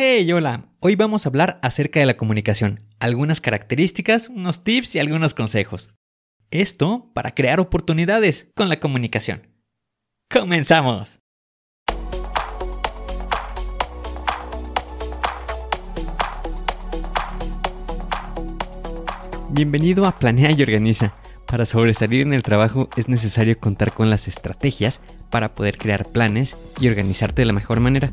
Hey, hola. Hoy vamos a hablar acerca de la comunicación, algunas características, unos tips y algunos consejos. Esto para crear oportunidades con la comunicación. ¡Comenzamos! Bienvenido a Planea y Organiza. Para sobresalir en el trabajo es necesario contar con las estrategias para poder crear planes y organizarte de la mejor manera.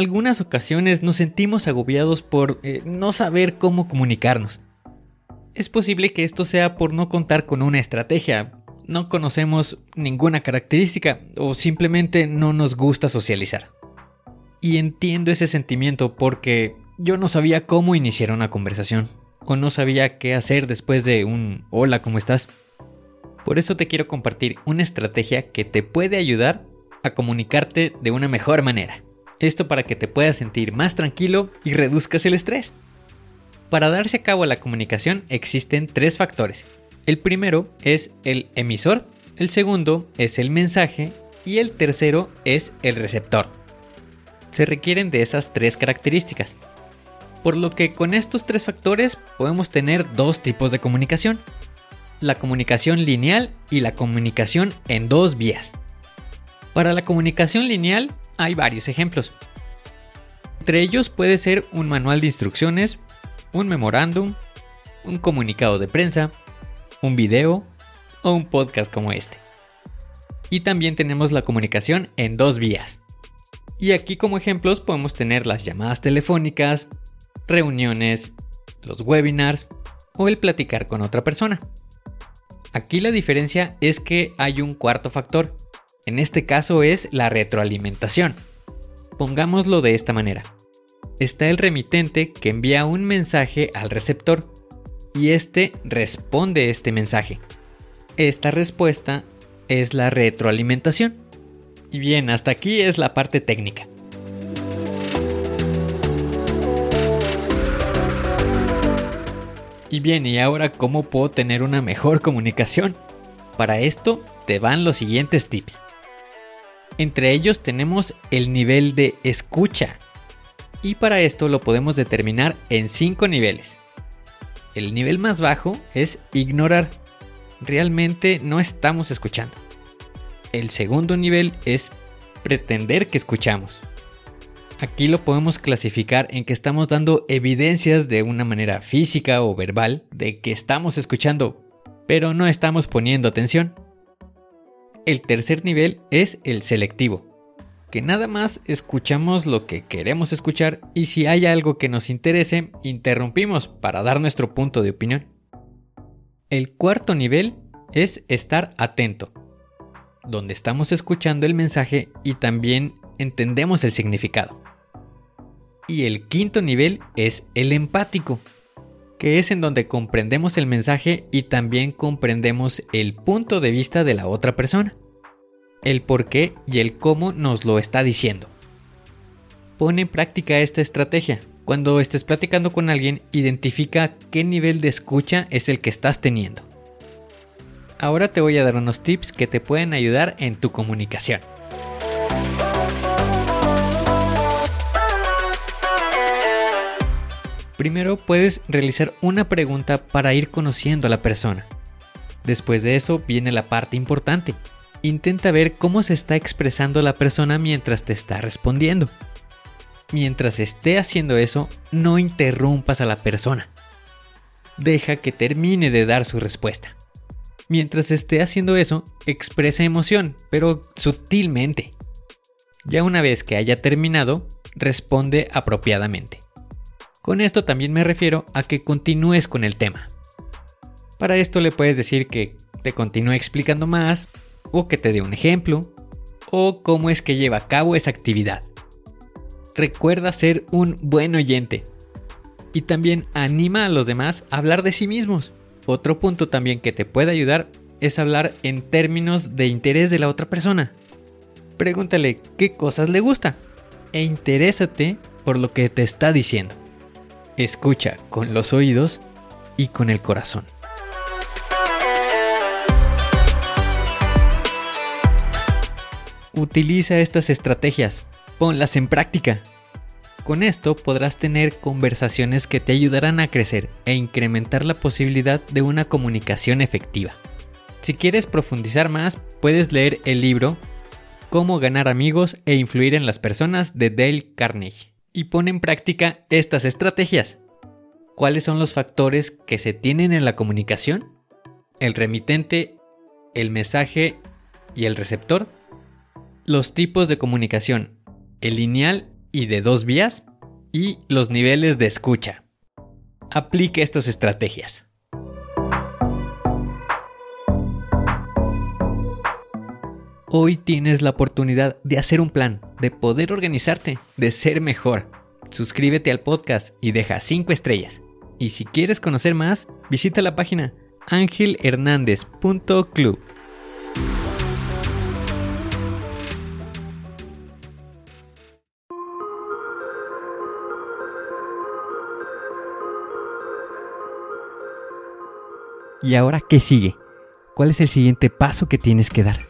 Algunas ocasiones nos sentimos agobiados por eh, no saber cómo comunicarnos. Es posible que esto sea por no contar con una estrategia, no conocemos ninguna característica o simplemente no nos gusta socializar. Y entiendo ese sentimiento porque yo no sabía cómo iniciar una conversación o no sabía qué hacer después de un hola, ¿cómo estás? Por eso te quiero compartir una estrategia que te puede ayudar a comunicarte de una mejor manera. Esto para que te puedas sentir más tranquilo y reduzcas el estrés. Para darse a cabo la comunicación existen tres factores. El primero es el emisor, el segundo es el mensaje y el tercero es el receptor. Se requieren de esas tres características. Por lo que con estos tres factores podemos tener dos tipos de comunicación. La comunicación lineal y la comunicación en dos vías. Para la comunicación lineal hay varios ejemplos. Entre ellos puede ser un manual de instrucciones, un memorándum, un comunicado de prensa, un video o un podcast como este. Y también tenemos la comunicación en dos vías. Y aquí como ejemplos podemos tener las llamadas telefónicas, reuniones, los webinars o el platicar con otra persona. Aquí la diferencia es que hay un cuarto factor, en este caso es la retroalimentación. Pongámoslo de esta manera. Está el remitente que envía un mensaje al receptor y este responde este mensaje. Esta respuesta es la retroalimentación. Y bien, hasta aquí es la parte técnica. Y bien, ¿y ahora cómo puedo tener una mejor comunicación? Para esto te van los siguientes tips. Entre ellos tenemos el nivel de escucha. Y para esto lo podemos determinar en cinco niveles. El nivel más bajo es ignorar. Realmente no estamos escuchando. El segundo nivel es pretender que escuchamos. Aquí lo podemos clasificar en que estamos dando evidencias de una manera física o verbal de que estamos escuchando, pero no estamos poniendo atención. El tercer nivel es el selectivo, que nada más escuchamos lo que queremos escuchar y si hay algo que nos interese, interrumpimos para dar nuestro punto de opinión. El cuarto nivel es estar atento, donde estamos escuchando el mensaje y también entendemos el significado. Y el quinto nivel es el empático, que es en donde comprendemos el mensaje y también comprendemos el punto de vista de la otra persona, el por qué y el cómo nos lo está diciendo. Pone en práctica esta estrategia. Cuando estés platicando con alguien, identifica qué nivel de escucha es el que estás teniendo. Ahora te voy a dar unos tips que te pueden ayudar en tu comunicación. Primero puedes realizar una pregunta para ir conociendo a la persona. Después de eso viene la parte importante. Intenta ver cómo se está expresando la persona mientras te está respondiendo. Mientras esté haciendo eso, no interrumpas a la persona. Deja que termine de dar su respuesta. Mientras esté haciendo eso, expresa emoción, pero sutilmente. Ya una vez que haya terminado, responde apropiadamente. Con esto también me refiero a que continúes con el tema. Para esto le puedes decir que te continúe explicando más, o que te dé un ejemplo, o cómo es que lleva a cabo esa actividad. Recuerda ser un buen oyente. Y también anima a los demás a hablar de sí mismos. Otro punto también que te puede ayudar es hablar en términos de interés de la otra persona. Pregúntale qué cosas le gusta e interésate por lo que te está diciendo. Escucha con los oídos y con el corazón. Utiliza estas estrategias, ponlas en práctica. Con esto podrás tener conversaciones que te ayudarán a crecer e incrementar la posibilidad de una comunicación efectiva. Si quieres profundizar más, puedes leer el libro Cómo ganar amigos e influir en las personas de Dale Carnegie y pone en práctica estas estrategias. ¿Cuáles son los factores que se tienen en la comunicación? El remitente, el mensaje y el receptor los tipos de comunicación, el lineal y de dos vías, y los niveles de escucha. Aplique estas estrategias. Hoy tienes la oportunidad de hacer un plan, de poder organizarte, de ser mejor. Suscríbete al podcast y deja 5 estrellas. Y si quieres conocer más, visita la página angelhernandez.club. ¿Y ahora qué sigue? ¿Cuál es el siguiente paso que tienes que dar?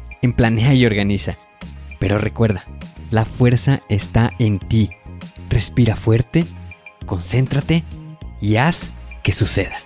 en Planea y Organiza. Pero recuerda, la fuerza está en ti. Respira fuerte, concéntrate y haz que suceda.